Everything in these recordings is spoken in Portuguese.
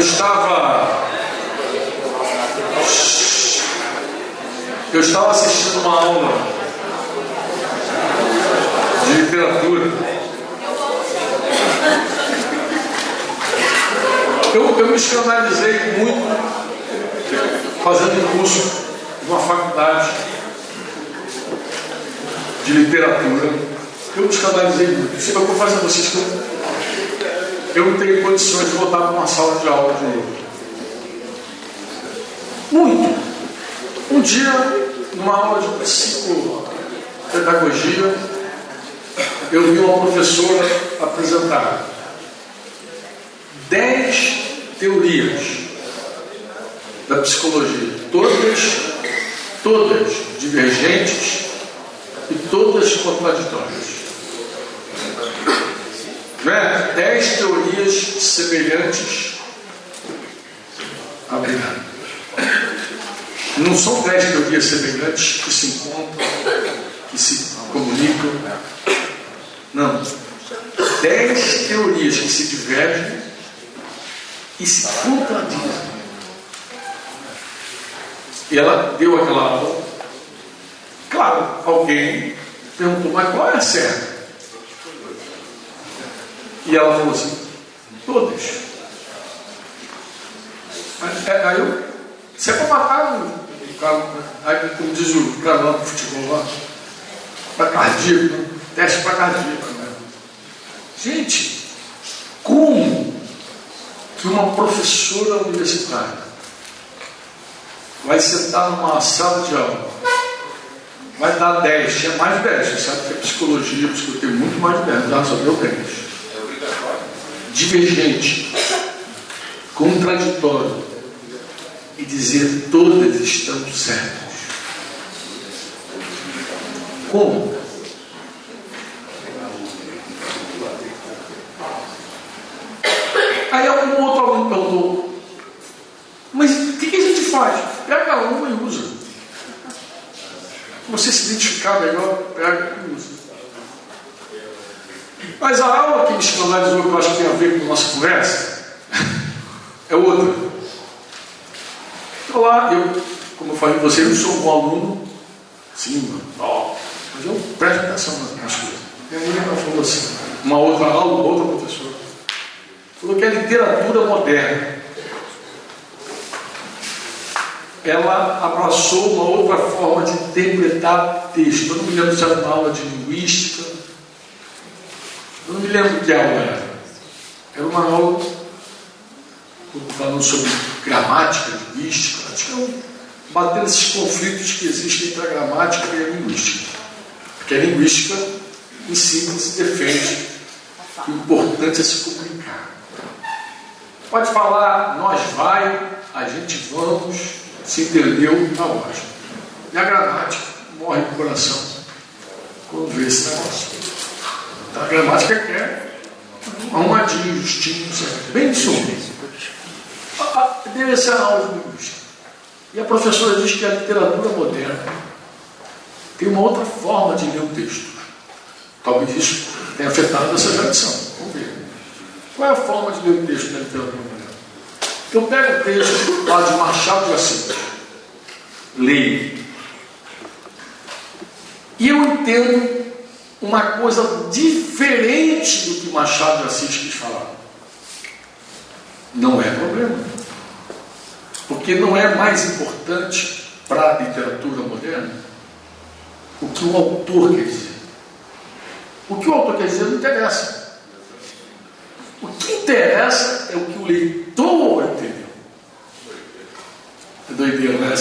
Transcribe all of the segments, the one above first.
estava. Eu estava assistindo uma aula de literatura. Eu, eu me escandalizei muito fazendo um curso numa faculdade de literatura. Eu me escandalizei muito. Eu vocês que eu, eu não tenho condições de voltar para uma sala de aula de novo. Muito. Um dia, numa aula de psicopedagogia, eu vi uma professora apresentar dez teorias da psicologia, todas, todas divergentes e todas contraditórias. Né? Dez teorias semelhantes a Não são dez teorias semelhantes que se encontram, que se comunicam. Não. Dez teorias que se divergem e se contradizem. E ela deu aquela aula. Claro, alguém perguntou, mas qual é a certa? E ela falou assim, todas. É, aí eu, você é para matar o cara, aí como diz o cara lá do futebol lá, para cardíaco, né? teste para cardíaco. Né? Gente, como que uma professora universitária vai sentar numa sala de aula, vai dar 10, tinha mais de 10, você sabe que é psicologia, eu tenho muito mais de 10, ela só deu 10. Divergente, contraditório, e dizer todas estão certas. Como? Aí algum outro aluno perguntou, mas o que a gente faz? Pega uma e usa. Você se identificar melhor, pega e usa. Mas a aula que me escandalizou, que eu acho que tem a ver com a nossa conversa, é outra. Então lá, eu, como eu falei para você, eu sou um bom aluno, sim, ó, mas eu presto atenção nas coisas. Aí ela falou assim, uma outra aula, uma outra professora, falou que a literatura moderna ela abraçou uma outra forma de interpretar texto. Eu não me lembro se era uma aula de linguística, eu não me lembro que aula era. Uma aula falando sobre gramática, linguística, acho que é um, batendo esses conflitos que existem entre a gramática e a linguística. Porque a linguística, em síntese, defende que o importante é se comunicar. Pode falar, nós vai, a gente vamos, se entendeu, está ótimo. E a gramática morre no coração quando vê esse negócio. A gramática quer arrumadinho, justinho, certo? bem sujo. Deve ser aula de linguística. E a professora diz que a literatura moderna tem uma outra forma de ler o texto. Talvez isso tenha afetado essa geração. Vamos ver. Qual é a forma de ler o texto da literatura moderna? Eu pego o texto lá de Machado de Assis, leio, e eu entendo uma coisa diferente do que Machado de Assis quis falar. Não é problema. Porque não é mais importante para a literatura moderna o que o autor quer dizer. O que o autor quer dizer não interessa. O que interessa é o que o leitor entendeu. É doideira, né?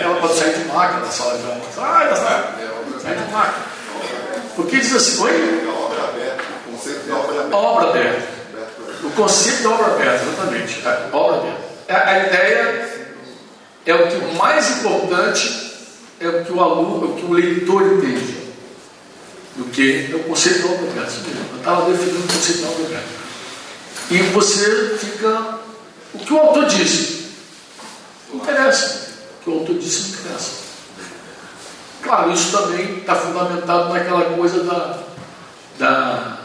Ela, pode sair de máquina da sala de aula. Sai da sala. De máquina. Porque diz assim, oi? Obra aberta. O conceito de obra aberta. Obra aberta. O conceito de obra aberta, exatamente. É, obra aberta. A, é, a ideia é o que o mais importante é o que o aluno, é o que o leitor entende. Do que é o conceito de obra aberta. Eu estava definindo o conceito de obra aberta. E você fica. O que o autor disse? Não interessa. O que o autor disse não interessa. Claro, isso também está fundamentado naquela coisa da. da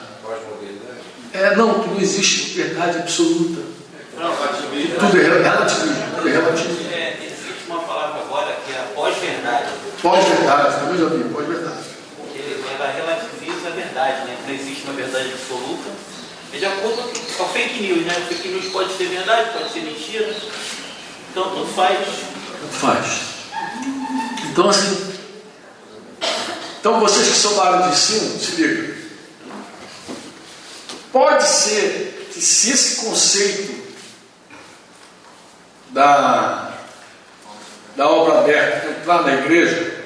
é, não, que não existe verdade absoluta. Tudo é relativo. Tudo é relativo. É, existe uma palavra agora que é a pós-verdade. Pós-verdade, também já vi, pós-verdade. que Ela relativiza a verdade, né? Não existe uma verdade absoluta. É de acordo com a fake news, né? Fake news pode ser verdade, pode ser mentira. Então, tudo faz. Tanto faz. Então, assim. Então, vocês que são da área de ensino, se ligam. Pode ser que se esse conceito da, da obra aberta entrar na igreja,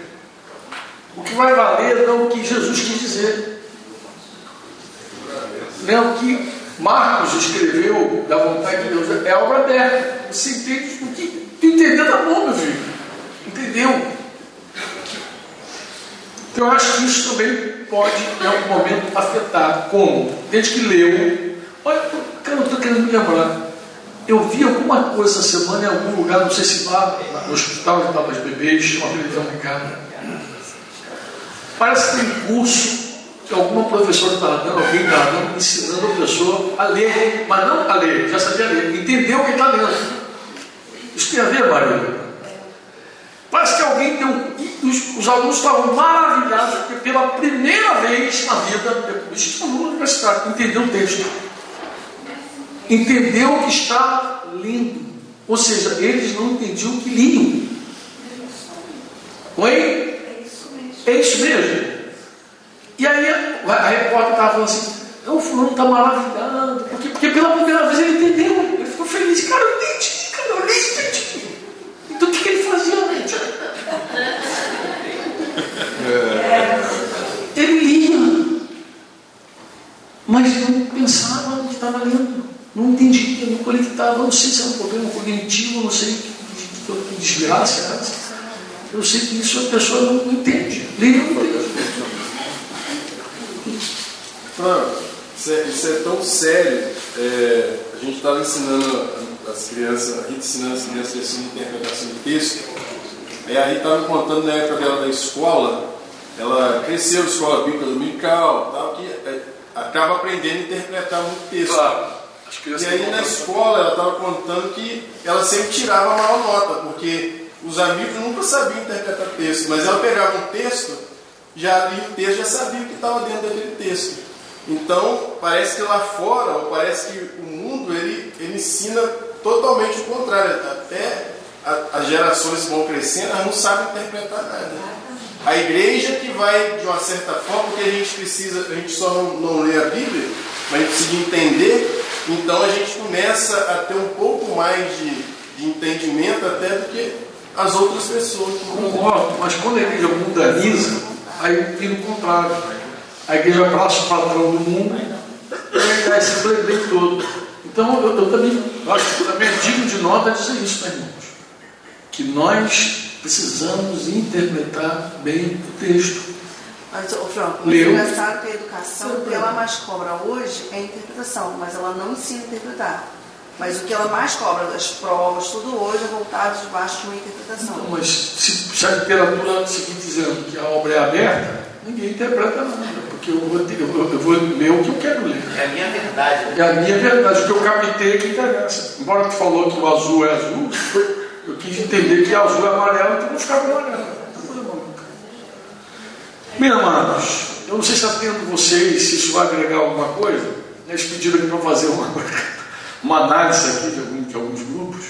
o que vai valer não é o que Jesus quis dizer. Não é o que Marcos escreveu da vontade de Deus. É obra aberta. Você entende o que entendeu tá bom, meu filho. Entendeu? Então eu acho que isso também pode, em algum momento, afetar. Como? Desde que leu. Olha, eu estou querendo me lembrar. Eu vi alguma coisa essa semana em algum lugar, não sei se lá no hospital de papas bebês, uma televisão ligada. Parece que tem curso que alguma professora está dando, alguém está dando, ensinando a pessoa a ler, mas não a ler, já sabia ler, entendeu o que está lendo. Isso tem a ver, Maria? Parece que alguém deu. Os, os alunos estavam maravilhados, porque pela primeira vez na vida, isso é aluno universitário, entendeu o texto. Entendeu o que está lendo. Ou seja, eles não entendiam o que liam. Oi? É isso mesmo. E aí a, repórter estava falando assim, o fulano está maravilhado, porque, porque pela primeira vez ele entendeu, ele ficou feliz, cara, eu entendi, cara, eu nem entendi. Então o que, que ele fazia, gente? Ele lia, mas não pensava no que estava lendo, não entendia, não conectava, não sei se era um problema cognitivo, não sei que, desgraça era essa. Eu sei que isso a pessoa não entende, lê não entende. Fran, isso é, isso é tão sério. É, a gente estava ensinando as crianças, a gente ensinando as crianças assim, interpretação de texto. Aí estava me contando na época dela da escola, ela cresceu na escola bíblica dominical, tal, que é, acaba aprendendo a interpretar muito texto. Claro, E aí na escola ela estava contando que ela sempre tirava a maior nota, porque os amigos nunca sabiam interpretar texto, mas ela pegava um texto, já lia o texto, já sabia o que estava dentro daquele texto. Então, parece que lá fora, ou parece que o mundo, ele, ele ensina totalmente o contrário. Até as gerações vão crescendo, elas não sabem interpretar nada. A igreja que vai, de uma certa forma, porque a gente precisa, a gente só não, não lê a Bíblia, mas a gente precisa entender, então a gente começa a ter um pouco mais de, de entendimento até do que as outras pessoas. Concordo, mas quando a igreja mundaniza, aí vira o contrário. A igreja abraça o padrão do mundo e dá esse play todo. Então eu, eu também acho que também é digno de nota dizer isso, né, irmãos? Que nós precisamos interpretar bem o texto. Mas, ô Franco, o Leu. engraçado que a educação, o que ela mais cobra hoje é a interpretação, mas ela não ensina a interpretar. Mas o que ela mais cobra das provas, tudo hoje é voltado debaixo de uma interpretação. Não, mas se, se a literatura seguir dizendo que a obra é aberta, ninguém interpreta nada, porque eu vou, ter- eu, vou- eu vou ler o que eu quero ler. É a minha verdade. né? É a minha verdade, o que eu captei é que interessa. Embora tu falou que o azul é azul, eu quis entender que azul é amarelo, então eu vou ficar com amarelo. Bem, amados, eu não sei se atendo vocês, se isso vai agregar alguma coisa. Eles pediram aqui para fazer uma, uma análise aqui de, algum- de alguns grupos.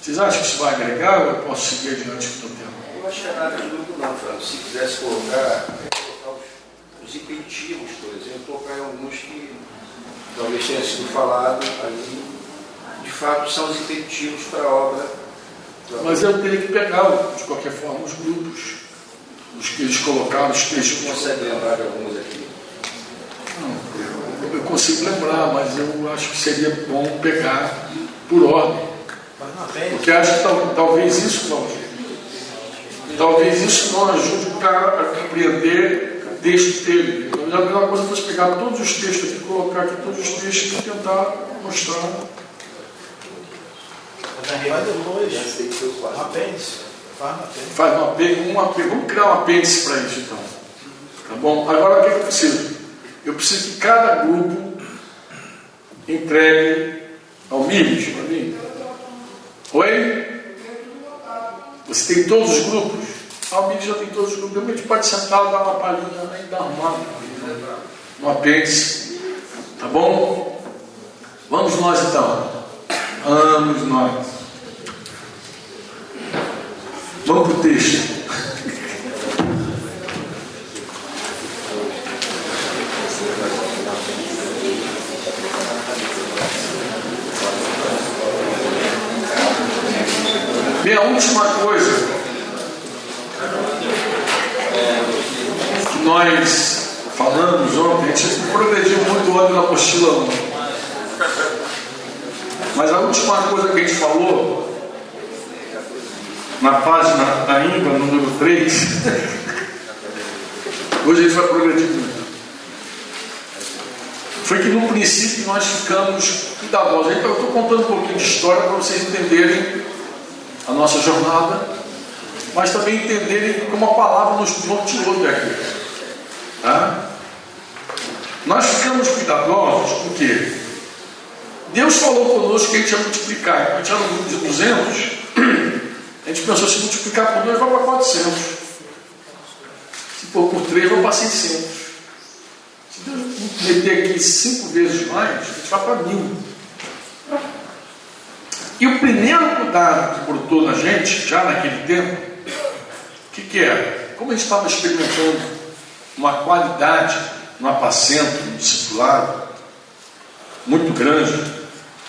Vocês acham que isso vai agregar ou eu posso seguir adiante com o tema? Eu não achei nada de grupo não, Fernando. Se quisesse colocar os, impeditivos, por exemplo, colocar alguns que talvez tenha sido falado ali, de fato são os impeditivos para a obra. Mas eu teria que pegar, de qualquer forma, os grupos, os que eles colocaram, os textos que consegue lembrar de alguns aqui. Não, eu- consigo lembrar, mas eu acho que seria bom pegar por ordem. Porque acho que tal- talvez isso não Talvez isso não ajude o cara a compreender o texto dele. Então, a melhor coisa fosse pegar todos os textos aqui, colocar aqui todos os textos e tentar mostrar. Um apêndice. Faz um apêndice. Faz um apêndice. Vamos criar um apêndice para isso então. Tá bom? Agora o que que eu preciso? Eu preciso que cada grupo entregue ao Miles para mim Oi? Você tem todos os grupos? A já tem todos os grupos. A gente pode sentar dar uma palhinha e dar uma no apêndice. Tá bom? Vamos nós então. Vamos nós. Vamos para o texto. Minha última coisa nós falamos ontem, a gente progrediu muito ontem na apostila 1. Mas a última coisa que a gente falou, na página ainda, número 3, hoje a gente vai progredir muito. Foi que no princípio nós ficamos cuidadosos. Eu estou contando um pouquinho de história para vocês entenderem a nossa jornada, mas também entenderem como a palavra nos norteou até aqui. Tá? Nós ficamos cuidadosos porque Deus falou conosco que a gente ia multiplicar. Quando a gente era um grupo de 200, a gente pensou: se multiplicar por 2, vai para 400. Se for por 3, vai para 600. Se Deus meter aqui 5 vezes mais, a gente vai para 1000. E o primeiro cuidado que brotou na gente, já naquele tempo, o que, que era? Como a gente estava experimentando uma qualidade no apacento, no discipulado, muito grande,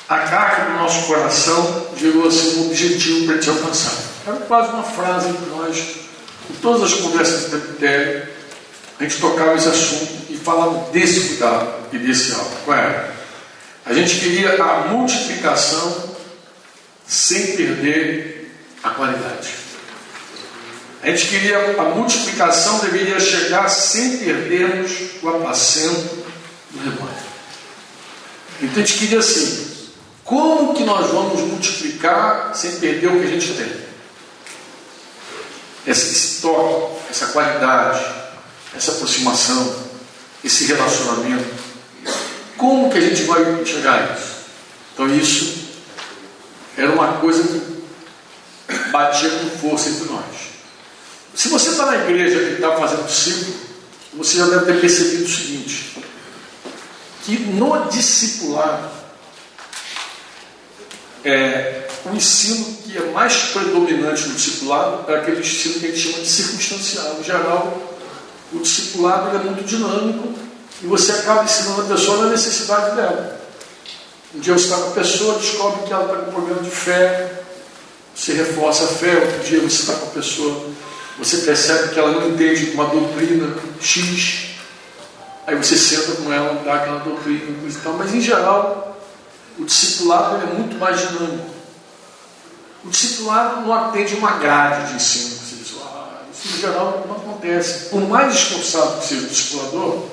a carga do nosso coração gerou assim um objetivo para gente alcançar. Era quase uma frase que nós, em todas as conversas de presbitério, a gente tocava esse assunto e falava desse cuidado e desse algo. Qual era? A gente queria a multiplicação sem perder a qualidade. A gente queria a multiplicação deveria chegar sem perdermos o apacento do rebanho. Então a gente queria assim, como que nós vamos multiplicar sem perder o que a gente tem? Esse, esse toque, essa qualidade, essa aproximação, esse relacionamento. Como que a gente vai chegar a isso? Então isso era uma coisa que batia com força entre nós. Na igreja e está fazendo discípulo, você já deve ter percebido o seguinte: que no discipulado é, o ensino que é mais predominante no discipulado é aquele ensino que a gente chama de circunstancial. Em geral, o discipulado é muito dinâmico e você acaba ensinando a pessoa na necessidade dela. Um dia você está com a pessoa, descobre que ela está com problema de fé, você reforça a fé, outro dia você está com a pessoa, você percebe que ela não entende uma doutrina X, aí você senta com ela, dá aquela doutrina, e tal, mas em geral o discipulado é muito mais dinâmico. O discipulado não atende uma grade de ensino. Você diz, ah, isso em geral não acontece. Por mais esforçado que seja o discipulador,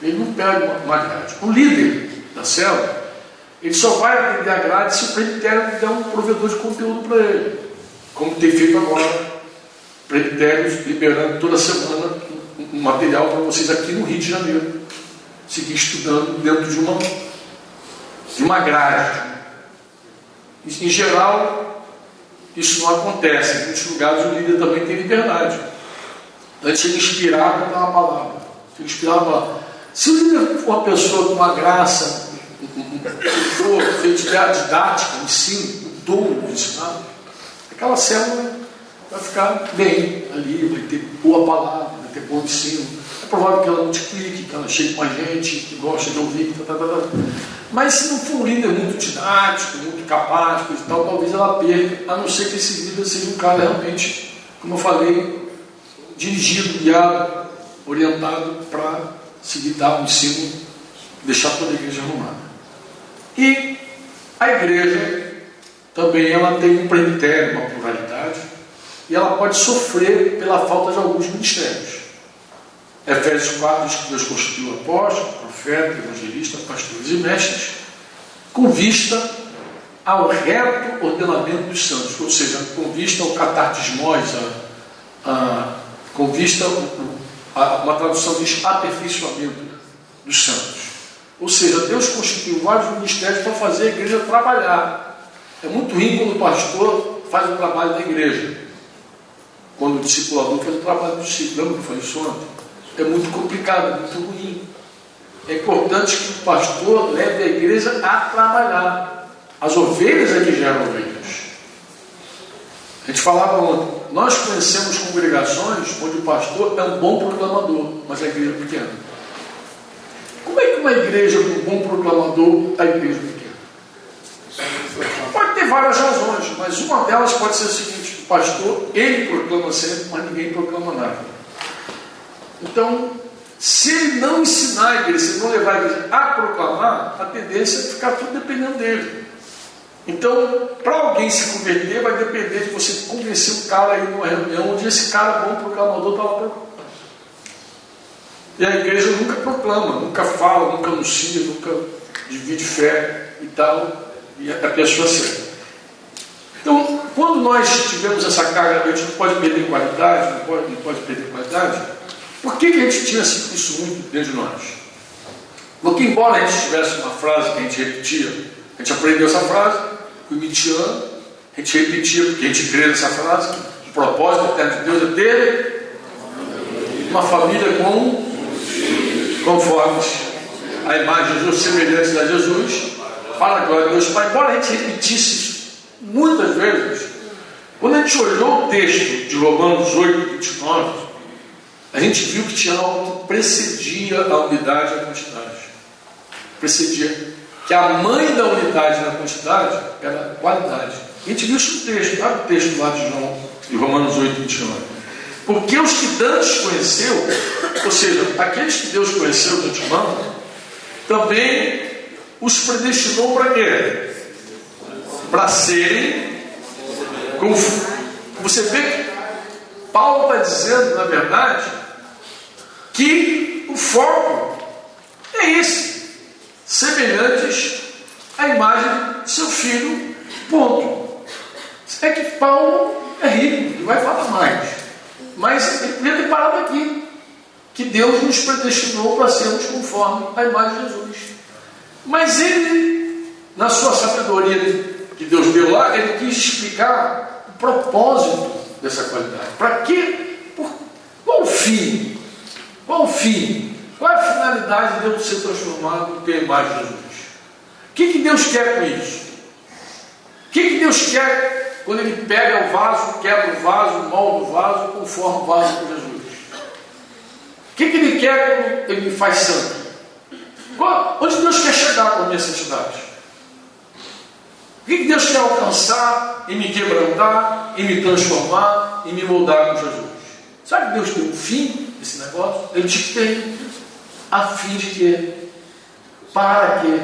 ele não pega uma, grade. O líder da célula, ele só vai atender a grade se o presbitério der um provedor de conteúdo para ele. Como tem feito agora, presbitérios liberando toda semana um material para vocês aqui no Rio de Janeiro. Seguir estudando dentro de uma de uma grade. Em geral, isso não acontece. Em muitos lugares o líder também tem liberdade. Antes ele inspirava dar uma palavra. Ele inspirava. Se o líder for uma pessoa com uma graça, for, a didática, ensino, dom de ensinar, aquela célula vai ficar bem ali, vai ter boa palavra, vai ter bom ensino. É provável que ela multiplique, que ela chegue com a gente, que gosta de ouvir, tá, tá, tá, tá. Mas se não for um líder muito didático, muito capaz, e tal, talvez ela perca, a não ser que esse líder seja um cara realmente, como eu falei, dirigido, guiado, orientado para seguir dar um ensino, deixar toda a igreja arrumada. E a igreja também ela tem um presbitério, uma pluralidade, e ela pode sofrer pela falta de alguns ministérios. Efésios 4 diz que Deus constituiu apóstolo, profeta, evangelista, pastores e mestres, com vista ao reto ordenamento dos santos, ou seja, com vista ao catartismós, a, a, com vista a, uma tradução diz aperfeiçoamento dos santos. Ou seja, Deus constituiu vários ministérios para fazer a igreja trabalhar. É muito ruim quando o pastor faz o trabalho da igreja. Quando o discipulador faz o trabalho do discípulo. Lembra que falei isso ontem? É muito complicado, é muito ruim. É importante que o pastor leve a igreja a trabalhar. As ovelhas é que geram ovelhas. A gente falava ontem, nós conhecemos congregações onde o pastor é um bom proclamador, mas a igreja é pequena. Como é que uma igreja com um bom proclamador, a igreja é pequena? Pode ter várias razões, mas uma delas pode ser o seguinte: pastor, ele proclama sempre, mas ninguém proclama nada. Então, se ele não ensinar a igreja, se não levar a igreja a proclamar, a tendência é ficar tudo dependendo dele. Então, para alguém se converter, vai depender de você convencer o cara aí numa reunião onde esse cara bom proclamador está lá proclamando. E a igreja nunca proclama, nunca fala, nunca anuncia, nunca divide fé e tal, e a pessoa serve. Então, quando nós tivemos essa carga, a gente não pode perder qualidade, não pode, não pode perder qualidade, por que, que a gente tinha isso muito dentro de nós? Porque, embora a gente tivesse uma frase que a gente repetia, a gente aprendeu essa frase, o Mitian, a gente repetia, porque a gente crê nessa frase, o propósito eterno de Deus é ter uma família com conformes a imagem de Jesus, semelhantes a Jesus, para a glória de Deus Pai. Embora a gente repetisse isso muitas vezes, quando a gente olhou o texto de Romanos 8, 29, a gente viu que tinha algo que precedia a unidade e a quantidade. Precedia que a mãe da unidade na quantidade era a qualidade. A gente viu isso no texto, lá no texto lá de João, de Romanos 8, 29. Porque os que Deus conheceu, ou seja, aqueles que Deus conheceu de antemão, também os predestinou para quê? Para serem. Você vê que Paulo está dizendo, na verdade, que o foco é esse semelhantes à imagem de seu filho. Ponto. É que Paulo é rico, ele vai falar mais. Mas ele podia ter parado aqui. Que Deus nos predestinou para sermos conforme a imagem de Jesus. Mas ele, na sua sabedoria que Deus deu lá, ele quis explicar o propósito dessa qualidade. Para quê? Por, qual o fim? Qual o fim? Qual é a finalidade de Deus ser transformado em ter de Jesus? O que, que Deus quer com isso? O que, que Deus quer quando Ele pega o vaso, quebra o vaso, molda o vaso, conforma o vaso com Jesus? O que, que Ele quer quando Ele me faz santo? Onde Deus quer chegar com a minha santidade? O que, Deus quer alcançar e me quebrantar, e me transformar, e me moldar com Jesus? Sabe que Deus tem um fim desse negócio? Ele te tem a fim de quê? Para quê?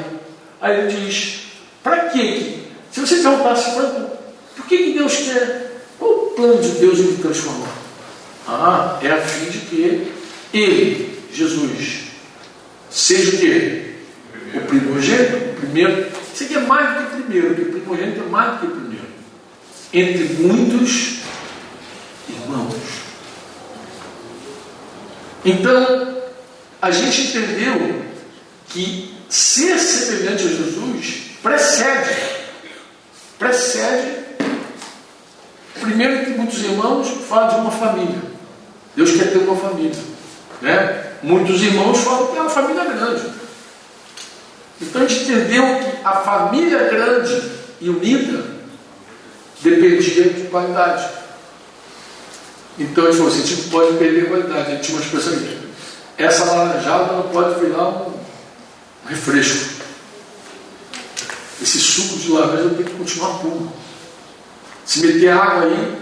Aí ele diz, para quê? Se você perguntasse para por que, que Deus quer? Qual o plano de Deus em me transformar? Ah, é a fim de que Ele, Jesus, seja o quê? O primogênito, o primeiro. Isso aqui é mais do que primeiro, porque primogênito é mais do que primeiro. Entre muitos irmãos. Então, a gente entendeu que ser semelhante a Jesus precede, precede. Primeiro que muitos irmãos falam de uma família. Deus quer ter uma família. Né? Muitos irmãos falam que é uma família grande. Então a gente entendeu que a família grande e unida dependia de qualidade. Então a gente falou assim, a gente não pode perder qualidade. A gente tinha uma expressão aqui essa laranjada não pode virar um refresco. Esse suco de laranja tem que continuar puro. Se meter água aí,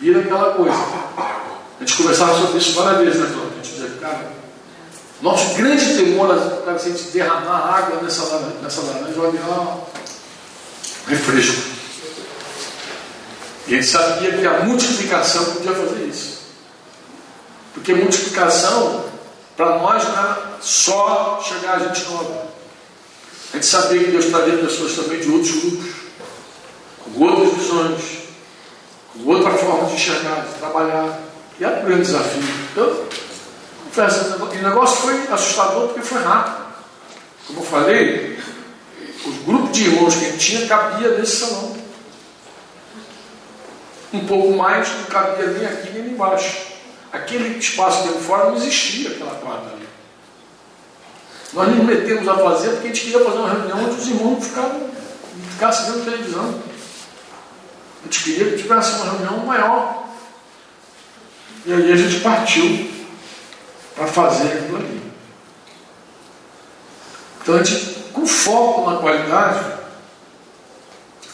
vira aquela coisa. A gente conversava sobre isso várias vezes, né, Cláudio? A gente dizia, cara, nosso grande temor é se a gente derramar água nessa laranja, nessa laranja um refresco. E gente sabia que a multiplicação podia fazer isso. Porque multiplicação para nós não era só chegar a gente nova. A gente sabia que Deus trazia pessoas também de outros grupos, com outras visões, com outra forma de enxergar, de trabalhar. E era um grande desafio. Então, confesso, o negócio foi assustador porque foi rápido. Como eu falei, os grupos de irmãos que gente tinha cabia nesse salão. um pouco mais, não cabia nem aqui nem embaixo. Aquele espaço de fora não existia, aquela quadra ali. Nós nos metemos a fazer porque a gente queria fazer uma reunião onde os irmãos ficavam, ficassem vendo televisão. A gente queria que tivesse uma reunião maior. E aí a gente partiu para fazer aquilo ali. Então a gente, com foco na qualidade,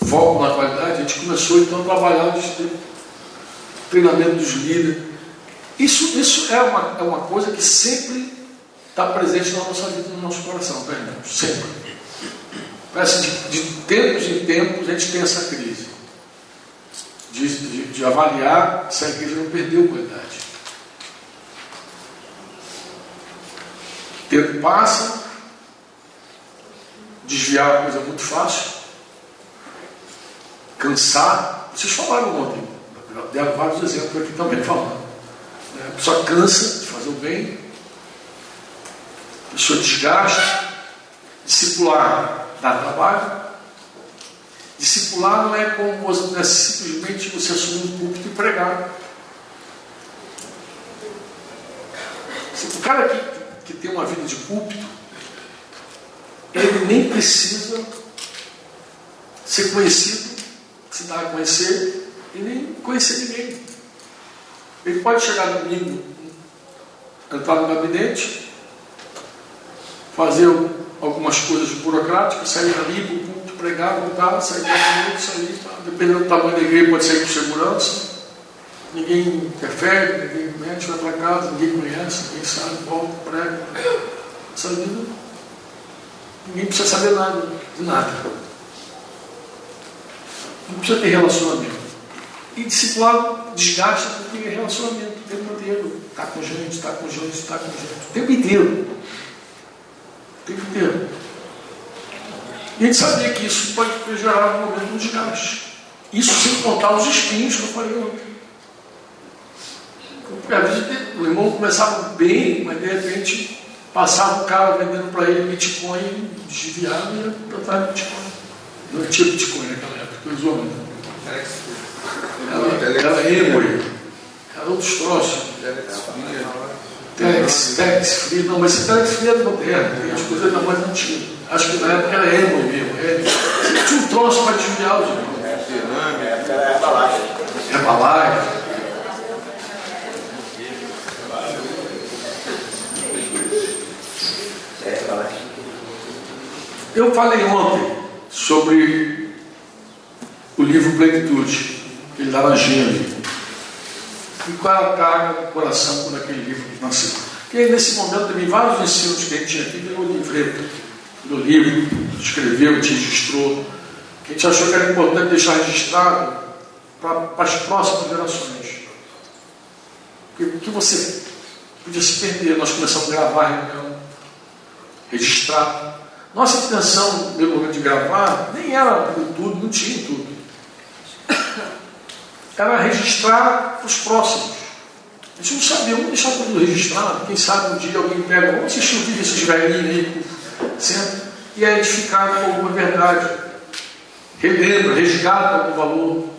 foco na qualidade, a gente começou então a trabalhar o treinamento dos líderes. Isso, isso é, uma, é uma coisa que sempre está presente na nossa vida, no nosso coração, tá? Sempre. Parece de, de tempos em tempos a gente tem essa crise. De, de, de avaliar se a igreja não perdeu qualidade. Tempo passa, desviar é uma coisa muito fácil, cansar. Vocês falaram ontem, deram vários exemplos aqui também falando. Né? A pessoa cansa de fazer o bem, a pessoa desgasta, discipular dá trabalho. Discipular não é como você, é simplesmente você assumir um púlpito e pregar. O cara que, que tem uma vida de púlpito, ele nem precisa ser conhecido, se dar a conhecer, e nem conhecer ninguém. Ele pode chegar domingo, entrar no gabinete, fazer algumas coisas burocráticas, sair dali, para o culto, pregar, voltar, sair do gabinete, sair, tá? dependendo do tamanho da igreja, pode sair com segurança. Ninguém interfere, ninguém mexe, vai para casa, ninguém conhece, ninguém sabe, volta, prega. Essa vida Ninguém precisa saber nada, de nada. Não precisa ter relacionamento. E discipulado desgasta porque é relacionamento o tempo inteiro. Está com gente, está com gente, está com gente. O tempo inteiro. O tempo inteiro. E a gente sabia que isso pode gerar um momento de desgaste. Isso sem contar os espinhos que eu falei ontem. Porque às vezes o irmão começava bem, mas de repente Passava o cara vendendo para ele Bitcoin, desviado e ia botar Bitcoin. Não tinha Bitcoin naquela época, usou muito. Era, era Emory, era outros troços. Telex, Telex Free, não, mas esse Telex Free era moderno, as coisas ainda mais antigas. Acho que na época era Emory mesmo. Era, tinha um troço para desviar os irmãos. Era Herbalife. Herbalife. Eu falei ontem sobre o livro Plenitude, aquele laranjinha ali. E qual é a carga do coração quando aquele livro nasceu. E aí, nesse momento, também vários ensinos que a gente tinha aqui, o livreto do livro, escreveu, te registrou, que a gente achou que era importante deixar registrado para as próximas gerações. Porque, porque você podia se perder. Nós começamos a gravar a reunião, registrar. Nossa intenção, no momento de gravar, nem era YouTube, não tinha YouTube. Era registrar os próximos. A gente não sabia, vamos deixar tudo registrado. Quem sabe um dia alguém pega, vamos assistir o vídeo desses velhinhos aí, e é edificado com alguma verdade. Relembra, resgata algum valor.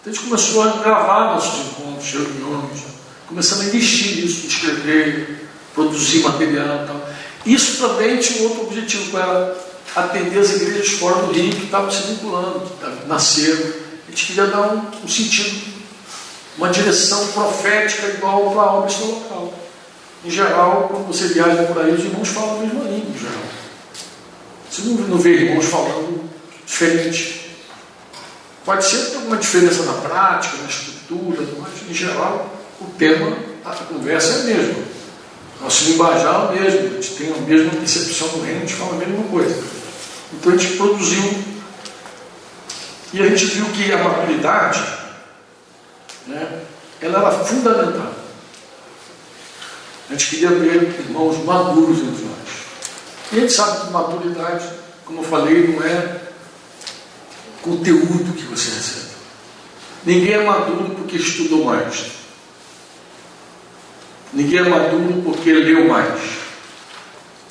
Então a gente começou a gravar nossos encontros, reuniões, começamos a investir nisso, escrever, produzir material e tal. Isso também tinha outro objetivo, era atender as igrejas fora do Rio que estavam se vinculando, que nasceram. A gente queria dar um, um sentido, uma direção profética igual para a obra local. Em geral, quando você viaja por aí, os irmãos falam a mesma língua, em geral. Você não, não vê irmãos falando diferente. Pode ser alguma diferença na prática, na estrutura, mas em geral o tema, a conversa é a mesma. Nosso linguajar é o mesmo, a gente tem a mesma percepção do reino, a gente fala a mesma coisa. Então a gente produziu. E a gente viu que a maturidade, né, ela era fundamental. A gente queria ver irmãos maduros entre nós. E a gente sabe que maturidade, como eu falei, não é conteúdo que você recebe. Ninguém é maduro porque estudou mais. Ninguém é maduro porque leu mais.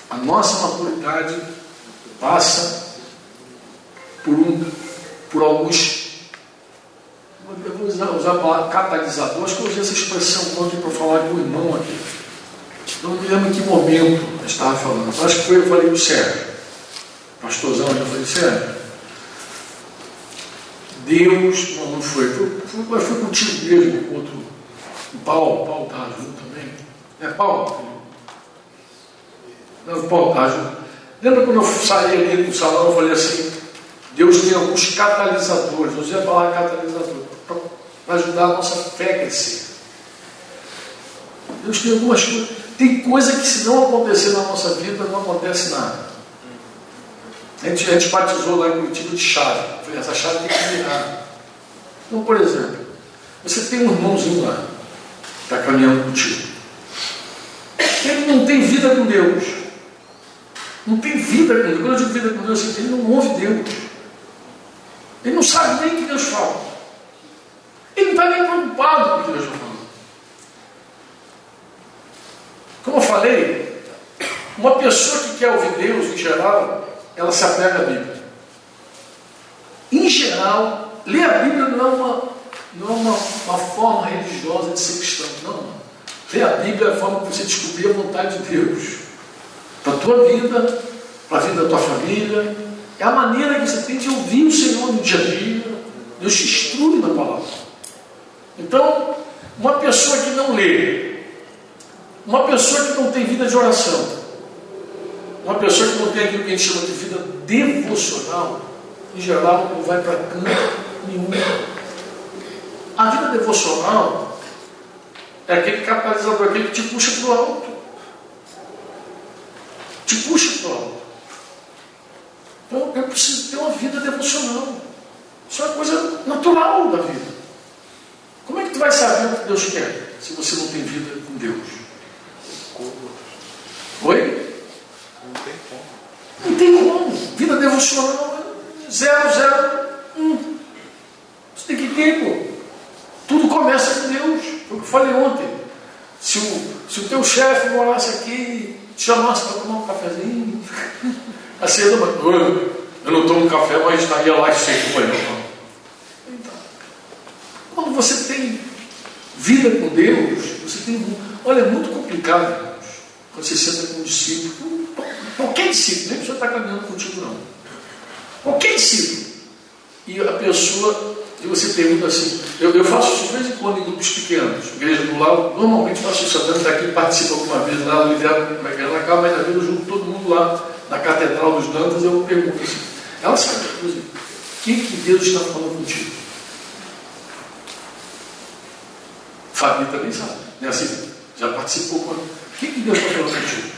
A nossa maturidade passa por, um, por alguns, eu vou usar, usar a palavra catalisador, acho que eu usei essa expressão ontem para falar com o irmão aqui. Não me lembro em que momento eu estava falando. Acho que foi eu falei o Sérgio. Pastorzão, eu falei, Sérgio. Deus, não, não foi, foi, foi, foi contigo mesmo, outro. O Paulo, Paulo estava junto também. É Paulo? Não, o Paulo estava junto. Lembra quando eu saí ali do salão, eu falei assim, Deus tem alguns catalisadores, eu ia falar catalisador, para ajudar a nossa fé a crescer. Deus tem algumas coisas. Tem coisa que se não acontecer na nossa vida, não acontece nada. A gente, a gente batizou lá em Curitiba de chave. Falei, essa chave tem que virar. Então, por exemplo, você tem um irmãozinho lá, está caminhando contigo. Ele não tem vida com Deus. Não tem vida com Deus. Quando eu digo vida com Deus, ele não ouve Deus. Ele não sabe nem o que Deus fala. Ele não está nem preocupado com o que Deus está falando. Como eu falei, uma pessoa que quer ouvir Deus, em geral, ela se apega à Bíblia. Em geral, ler a Bíblia não é uma, não é uma, uma forma religiosa de ser cristão, não. Ler a Bíblia é a forma de você descobrir a vontade de Deus para a tua vida, para a vida da tua família. É a maneira que você tem de ouvir o Senhor no dia a dia. Deus te instrui na palavra. Então, uma pessoa que não lê, uma pessoa que não tem vida de oração, uma pessoa que não tem aquilo que a gente chama de vida devocional, em geral, não vai para canto nenhum. A vida devocional é aquele catalisador, aquele que te puxa para o alto. Te puxa para o alto. Então, eu preciso ter uma vida devocional. Isso é uma coisa natural da vida. Como é que tu vai saber o que Deus quer se você não tem vida com Deus? Oi? Não tem como. Não tem como. Vida devocional zero, zero, um. Você tem que ter, pô. Tudo começa com Deus. Foi o que eu falei ontem. Se o, se o teu chefe morasse aqui e te chamasse para tomar um cafezinho, assim, eu não, eu não tomo café, mas estaria lá sempre com ele. Então, quando você tem vida com Deus, você tem. Olha, é muito complicado, irmãos, quando você senta com um discípulo. Qualquer discípulo, nem precisa estar caminhando contigo, não. Qualquer discípulo. E a pessoa, e você pergunta assim, eu, eu faço isso de vez em quando em grupos pequenos, igreja do lado, normalmente faço isso, a Dani está aqui, participa alguma vez lá, lidero uma igreja na casa, mas às eu junto todo mundo lá na Catedral dos Dantas, eu pergunto assim, ela sabe, o que, que Deus está falando contigo? Fabi também sabe, né? Assim, já participou quando. O que, que Deus está falando contigo?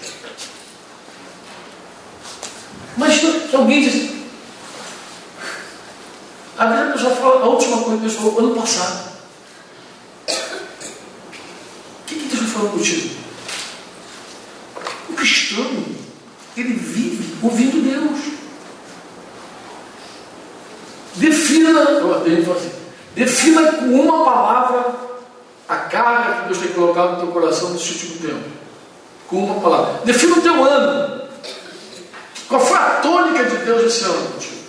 Mas alguém diz, a vezes a pessoa fala, a última coisa que Deus falou ano passado. O que, que Deus falando contigo? O cristão, ele vive ouvindo Deus. Defina, ele fala assim, defina com uma palavra a carga que Deus tem colocado no teu coração nesse último tempo. Com uma palavra. Defina o teu ano. Qual foi a tônica de Deus esse ano contigo?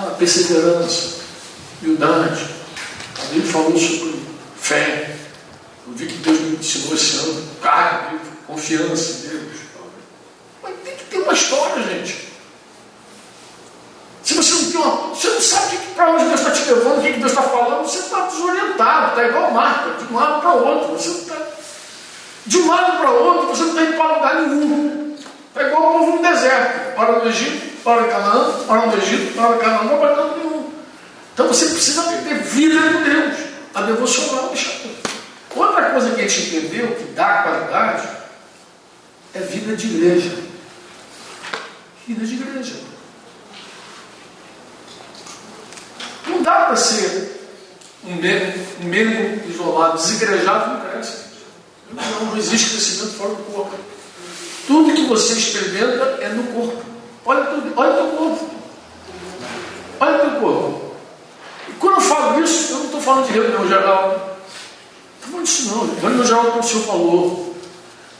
Ah, perseverança, humildade. Ele falou sobre fé. Eu vi que Deus me ensinou esse ano. Carne, confiança em Deus. Mas tem que ter uma história, gente. Se você não tem uma. Você não sabe para onde Deus está te levando, o que Deus está falando, você está desorientado, está igual Marta, de um lado para o outro. Você não está. De um lado para o outro, você não está indo para lugar nenhum. Está igual o povo no deserto. Para no Egito, para Canaã, para no Egito, para Canaã, não para lugar nenhum. Então você precisa ter vida com Deus. A devocional deixa Outra coisa que a gente entendeu que dá qualidade é vida de igreja. Vida de igreja. Não dá para ser um membro, um membro isolado, desigrejado, não cresce. Não, não existe crescimento fora do corpo. Tudo que você experimenta é no corpo. Olha, tudo, olha o teu corpo. Olha o teu corpo. E quando eu falo isso, eu não estou falando de reunião geral. Não estou falando disso não. Reunião geral tem o seu valor.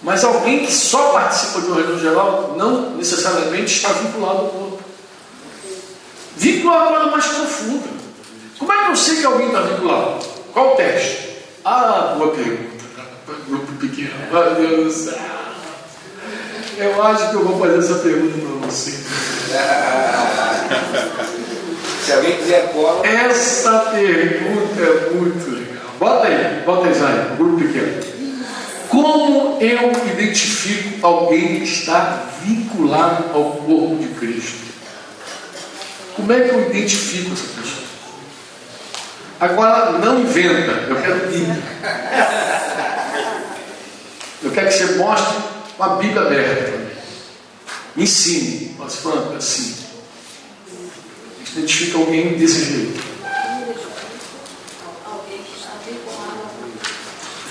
Mas alguém que só participa de uma reunião geral não necessariamente está vinculado ao corpo. Vinculado a uma coisa mais profunda. Como é que eu sei que alguém está Qual o teste? Ah, boa pergunta. Grupo pequeno. Meu Deus do céu. Eu acho que eu vou fazer essa pergunta para você. Se alguém quiser cola. Essa pergunta é muito legal. Bota aí, bota aí, Zay, grupo pequeno. Como eu identifico alguém que está vinculado ao corpo de Cristo? Como é que eu identifico essa pessoa? Agora, não inventa, eu quero Bíblia. Eu quero que você mostre uma Bíblia aberta. Ensine, mas falando assim. A gente identifica alguém desse jeito.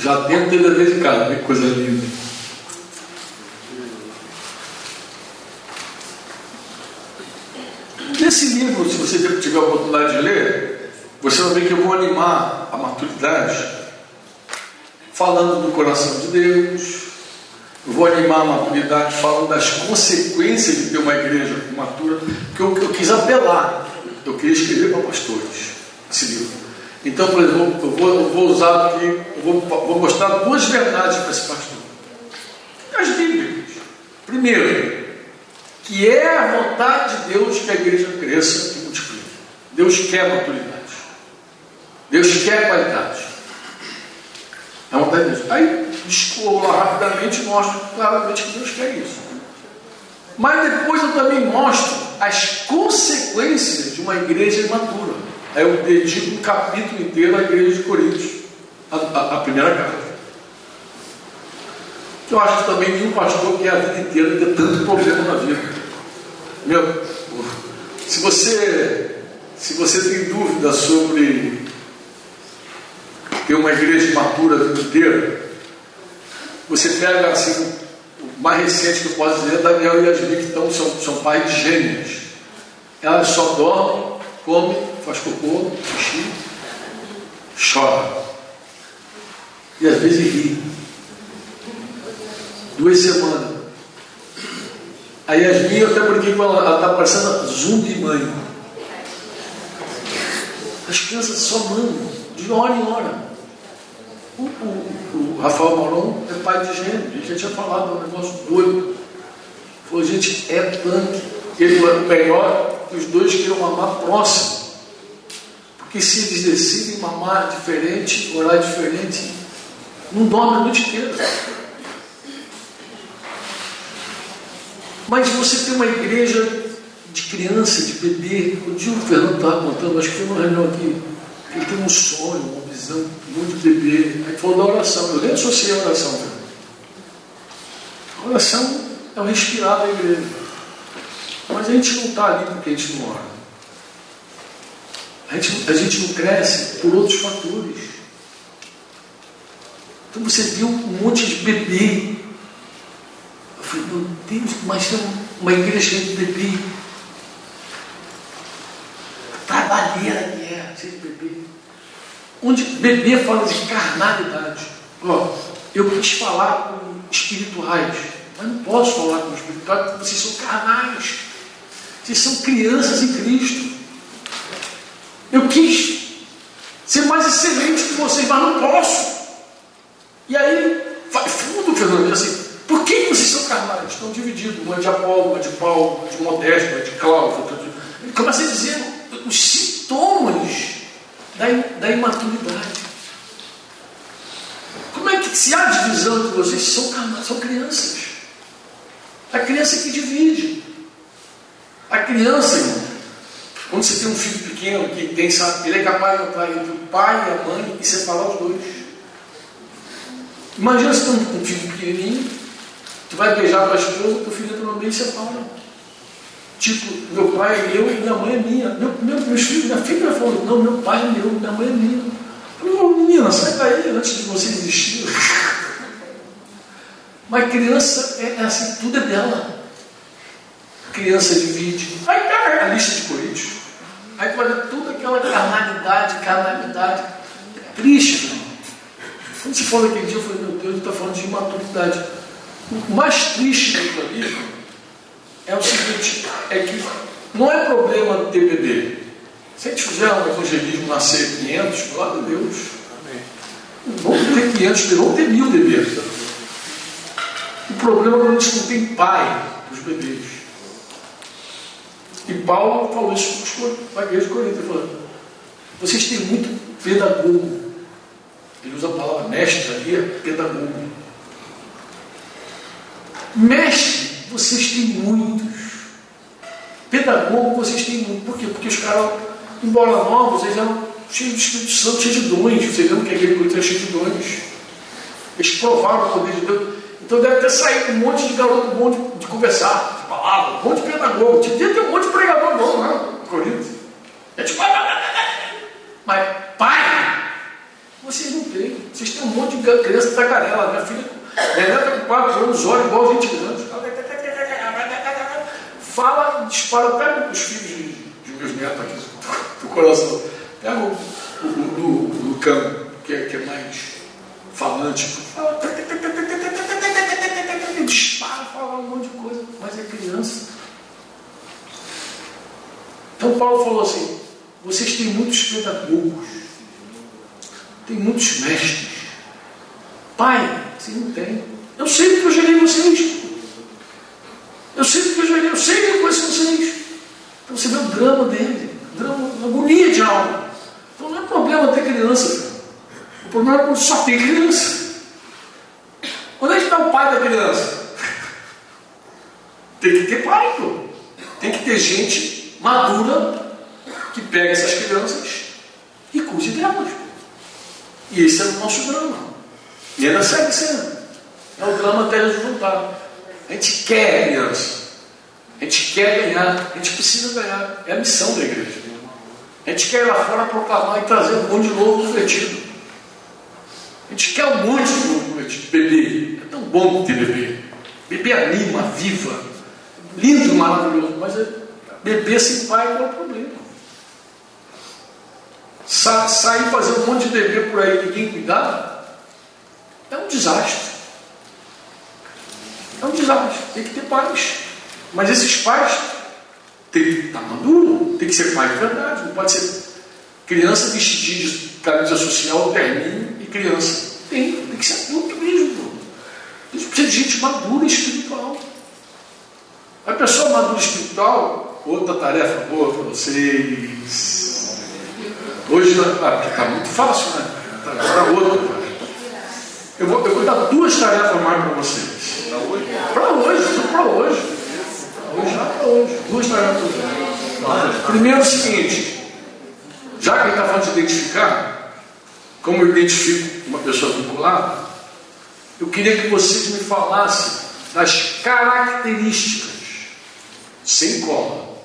Já dentro dele dever de casa, que coisa linda. Nesse livro, se você tiver a oportunidade de ler, você vai ver que eu vou animar a maturidade, falando do coração de Deus, vou animar a maturidade falando das consequências de ter uma igreja matura, que eu, eu quis apelar, eu queria escrever para pastores esse livro. Então, por exemplo, eu vou, eu vou usar aqui, eu vou, vou mostrar duas verdades para esse pastor. As bíblicas. Primeiro, que é a vontade de Deus que a igreja cresça e multiplique. Deus quer maturidade. Deus quer qualidade. É a vontade de Deus. Aí lá rapidamente e mostro claramente que Deus quer isso. Mas depois eu também mostro as consequências de uma igreja imatura. Aí eu dedico um capítulo inteiro à igreja de Coríntios, a, a, a primeira carta. Eu acho que também nenhum pastor quer a vida inteira ter tanto problema na vida. Meu, se você, se você tem dúvida sobre ter uma igreja matura a vida inteira, você pega assim, o mais recente que eu posso dizer, Daniel e Yasmin, que estão, são, são pais de gêmeos. Elas só dormem, comem, faz cocô, xixi, chora. E às vezes ri. Duas semanas. A Yasmin, eu até brinquei com ela, ela está parecendo zumbi mãe. As crianças só mandam, de hora em hora. O, o, o Rafael Moron é pai de gênero, gente já tinha falado, um negócio doido. Falou, gente, é punk. Ele é melhor que os dois queiram mamar próximo. Porque se eles decidem mamar diferente, orar diferente, não dorme a noite inteira. Mas você tem uma igreja de criança, de bebê. O dia Fernando estava contando, acho que foi uma reunião aqui, ele tem um sonho, visão muito bebê. Aí falou da oração. Eu nem associei a oração. A oração é o respirar da igreja. Mas a gente não está ali porque a gente não ora. A gente, a gente não cresce por outros fatores. Então você viu um monte de bebê. Eu falei, meu Deus, mas tem uma igreja cheia de bebê. Trabalheira que é, cheia de bebê. Onde bebê fala de carnalidade. Ó, eu quis falar com espirituais, mas não posso falar com espirituais porque vocês são carnais. Vocês são crianças em Cristo. Eu quis ser mais excelente que vocês, mas não posso. E aí, vai fundo, Fernando, assim, por que vocês são carnais? Estão divididos, uma de Apolo, uma de Paulo, uma de Modesto, uma de Cláudio. Ele começa a dizer os sintomas da, da imaturidade. Como é que se há divisão entre vocês? São são crianças. A criança que divide. A criança, irmão, quando você tem um filho pequeno que tem, sabe, ele é capaz de entrar entre o pai e a mãe e separar os dois. Imagina se tem um filho pequenininho, tu vai beijar tua esposa, teu filho entra no meio e separa. Tipo, meu pai é meu e minha mãe é minha. Meu, meu, meus filhos, minha filha falou, não, meu pai é meu, minha mãe é minha. Eu falei, menina, sai daí antes de você desistir. Mas criança é, é assim, tudo é dela. Criança divide. Aí pega a lista de Coríntios. Aí tu olha toda aquela carnalidade, carnalidade. É triste, irmão. Quando se fala aquele dia, eu falei, meu Deus, ele está falando de imaturidade. O mais triste do livro é o seguinte, é que não é problema ter bebê. Se a gente fizer um evangelismo nascer 500, glória a Deus. Não vão ter 500 bebês, vão ter mil bebês. O problema é quando a gente não tem pai dos bebês. E Paulo falou isso para a igreja de Corinto, falando, vocês têm muito pedagogo. Ele usa a palavra mestre ali, é pedagogo. Mestre, vocês têm muitos. Pedagogo, vocês têm muitos. Por quê? Porque os caras, embora novos, eles eram cheios de Espírito Santo, cheios de dons. Vocês lembram que a igreja de Corinto é cheia de dons. Eles provaram o poder de Deus. Então deve ter saído um monte de garoto bom de, de conversar, de palavra, um monte de pedagogo. Devia ter um monte de pregador bom, né? Corinto. É tipo, mas pai, vocês não têm. Vocês têm um monte de criança tagarela. Minha filha, minha neta com 4 anos, olha igual 20 anos. Fala, dispara, pega os filhos de, meus netos aqui do coração. Pega o, o, o, que é, que é mais falante. Fala, dispara, fala um monte de coisa, mas é criança. Então Paulo falou assim: vocês têm muitos pedagogos, tem muitos mestres. Pai, vocês não têm. Eu sei porque eu gerei vocês. Eu sei porque eu gerei, eu sei que eu conheço vocês. Então você vê o drama dele, o drama, a agonia de alma. Então não é problema ter criança. O problema é quando só tem criança. Onde é que está o pai da criança? Tem que ter pai, pô. Tem que ter gente madura que pega essas crianças e cuide delas. E esse é o nosso drama. E ainda segue sendo. É o drama até resultado. A gente quer criança. A gente quer ganhar. A gente precisa ganhar. É a missão da igreja. A gente quer ir lá fora proclamar e trazer um monte de novo convertido. A gente quer um monte de novo convertido. Bebê. É tão bom ter bebê. Bebê anima, viva. Lindo, maravilhoso. Mas é bebê sem pai é o problema? Sa sair fazer um monte de bebê por aí ninguém cuidar é um desastre. É um desastre. Tem que ter pais. Mas esses pais têm que estar maduro, tem que ser pai de verdade. Não pode ser criança vestidinha de camisa social, terninho e criança. Tem, tem que ser adulto mesmo. Gente precisa de gente madura espiritual. A pessoa madura espiritual, outra tarefa boa para vocês. Hoje está muito fácil, né? Para outro. Eu vou, eu vou dar duas tarefas mais para vocês. Para hoje? Para hoje, para hoje. Hoje já para hoje. Tarefas hoje. Primeiro é o seguinte, já que está falando de identificar, como eu identifico uma pessoa vinculada, eu queria que vocês me falassem das características, sem cola,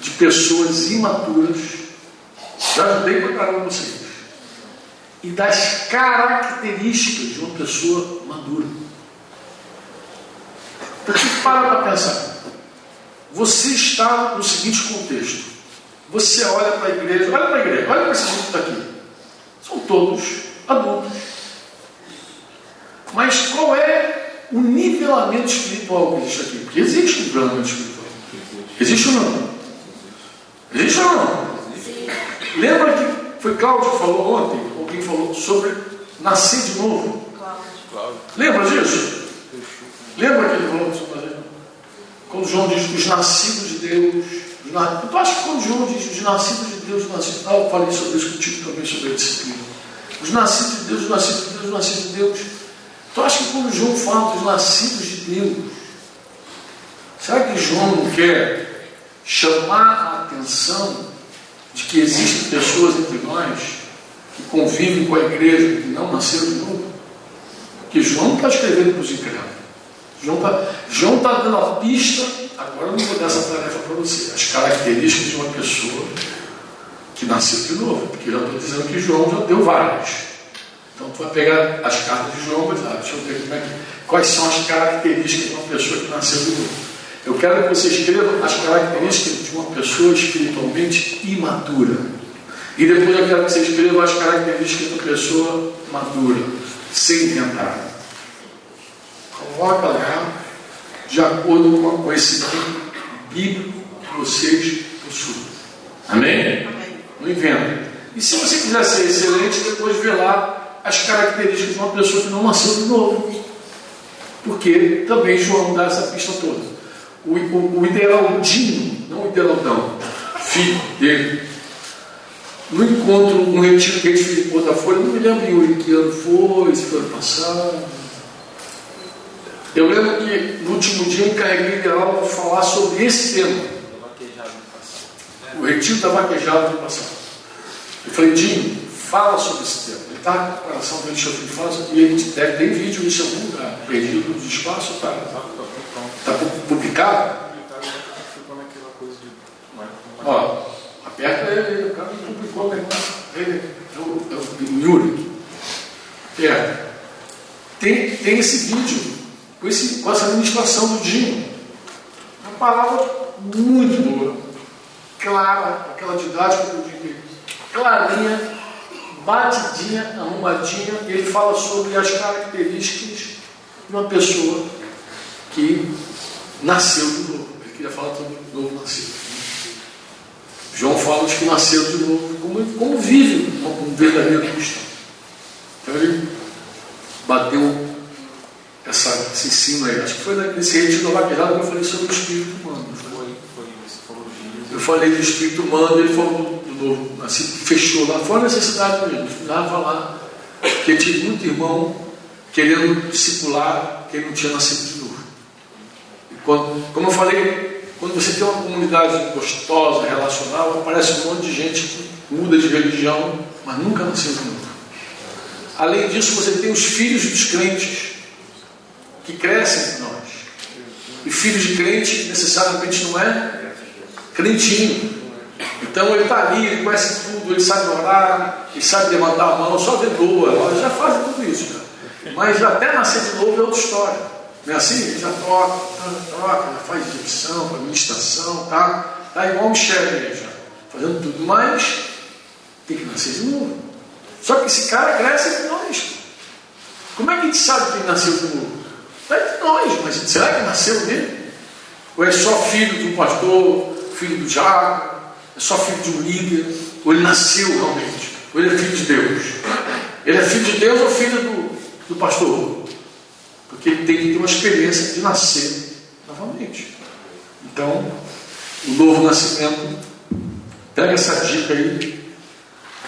de pessoas imaturas, já ajudei para caramba vocês, e das características de uma pessoa madura. Porque para para pensar. Você está no seguinte contexto. Você olha para a igreja, olha para a igreja, olha para esse grupo que está aqui. São todos adultos. Mas qual é o nivelamento espiritual que existe aqui? Porque existe um nivelamento espiritual. Existe ou não? Existe ou não? Lembra que foi Cláudio que falou ontem, falou sobre nascer de novo? Lembra disso? Lembra que ele falou sobre Quando João diz os nascidos de Deus. Os na... Tu acha que quando João diz os nascidos de Deus, os nascidos. Ah, eu falei sobre isso contigo também, sobre a disciplina. Os nascidos de Deus, os nascidos de Deus, os nascidos de Deus. Tu acha que quando João fala dos nascidos de Deus, será que João não quer chamar a atenção de que existem pessoas entre nós que convivem com a igreja que não nasceram de novo? Que João está escrevendo para os incrédulos. João está João tá dando a pista, agora eu não vou dar essa tarefa para você, as características de uma pessoa que nasceu de novo, porque já estou dizendo que João já deu várias. Então tu vai pegar as cartas de João e vai ah, deixa eu ver como é que, quais são as características de uma pessoa que nasceu de novo. Eu quero que você escreva as características de uma pessoa espiritualmente imatura. E depois eu quero que você escreva as características uma pessoa madura, sem inventar. Coloca lá de acordo com o conhecimento bíblico que vocês possuem. Amém? Amém. Não inventa. E se você quiser ser excelente, depois vê lá as características de uma pessoa que não nasceu de novo. Porque também João dá essa pista toda. O, o, o Ideraldinho, não o Ideraldão, filho dele, no encontro, no retiro que a gente fez em Botafogo, não me lembro em que ano foi, se foi ano passado. Eu lembro que no último dia eu encarreguei de aula para falar sobre esse tema. O retiro da vaquejada do passado. Eu falei, Dinho, fala sobre esse tema. Ele está com relação dele de infância e ele deve ter vídeo em algum lugar. Perdido no espaço, está tá publicado. Ó, aperta ele, o cara né? ele é é o Yuri. É. Tem, tem esse vídeo com, esse, com essa administração do Dinho. Uma palavra muito boa, clara, aquela didática que eu digo, clarinha, batidinha, arrumadinha, ele fala sobre as características de uma pessoa que nasceu de novo. Ele queria falar sobre o novo nascido. João fala de que nasceu de novo, como, como vive um verdadeiro cristão. Então ele bateu essa, esse ensino aí. Acho que foi nesse retiro vaquejada que eu falei sobre o Espírito humano. Foi, foi, eu falei do Espírito humano, ele falou do novo, assim, fechou lá, foi a necessidade mesmo, estava lá, porque tinha muito irmão querendo discipular quem não tinha nascido de novo. E quando, como eu falei, quando você tem uma comunidade gostosa, relacional, aparece um monte de gente que muda de religião, mas nunca nasceu novo. Além disso, você tem os filhos dos crentes que crescem entre nós. E filho de crente necessariamente não é crentinho. Então ele está ali, ele conhece tudo, ele sabe orar, ele sabe levantar a mão, só ela já faz tudo isso. Cara. Mas até nascer de novo é outra história. Não é assim? Ele já toca, toca, já faz direção, administração, tá? Tá igual o Michel já, fazendo tudo, mas tem que nascer de novo. Só que esse cara cresce entre nós. Como é que a gente sabe que ele nasceu de novo? É de nós, mas será que nasceu dele? Ou é só filho um pastor, filho do diabo, é só filho de um líder? Ou ele nasceu realmente? Ou ele é filho de Deus? Ele é filho de Deus ou filho do, do pastor? Porque ele tem que ter uma experiência de nascer novamente. Então, o novo nascimento, pega essa dica aí.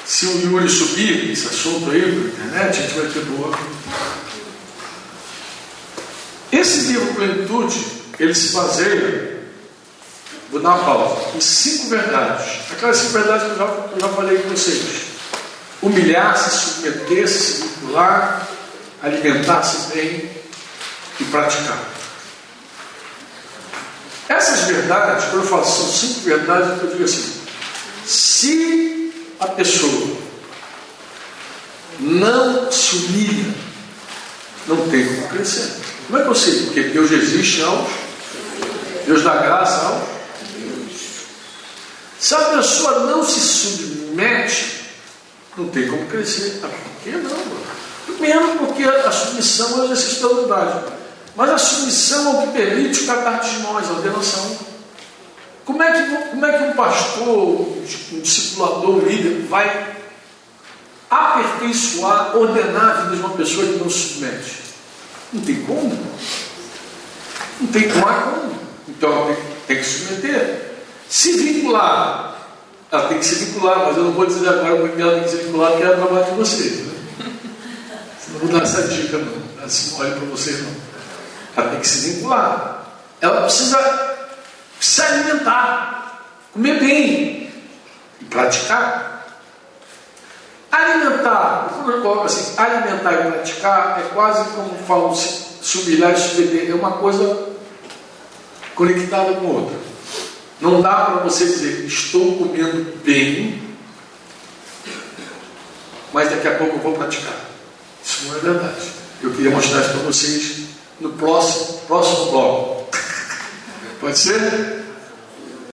Se o Yuri subir esse assunto aí na internet, a gente vai ter boa esse livro Plenitude, ele se baseia, vou dar uma pausa, em cinco verdades. Aquelas cinco verdades que eu já, eu já falei com vocês. Humilhar-se, submeter-se, se alimentar-se bem e praticar. Essas verdades, quando eu falo são cinco verdades, eu digo assim: se a pessoa não se humilha, não tem como crescer. Como é que eu sei? Porque Deus existe aos Deus dá graça aos Se a pessoa não se submete, não tem como crescer. Por que não? Primeiro porque a submissão é o exercício da unidade. Mas a submissão é o que permite o catartismos, a ordenação. Como é, que, como é que um pastor, um discipulador, um líder vai aperfeiçoar, ordenar a vida de uma pessoa que não se submete? Não tem como. Não tem como. Então tem, tem que se submeter. Se vincular, ela tem que se vincular, mas eu não vou dizer agora porque ela tem que se vincular, porque é trabalho de vocês. Né? Não vou dar essa dica, não. Assim, olha para vocês, não. Ela tem que se vincular. Ela precisa se alimentar, comer bem e praticar. Alimentar, eu coloco assim, alimentar e praticar é quase como falam se humilhar e submeter, é uma coisa conectada com outra. Não dá para você dizer, estou comendo bem, mas daqui a pouco eu vou praticar. Isso não é verdade. Eu queria mostrar isso para vocês no próximo, próximo bloco. Pode ser?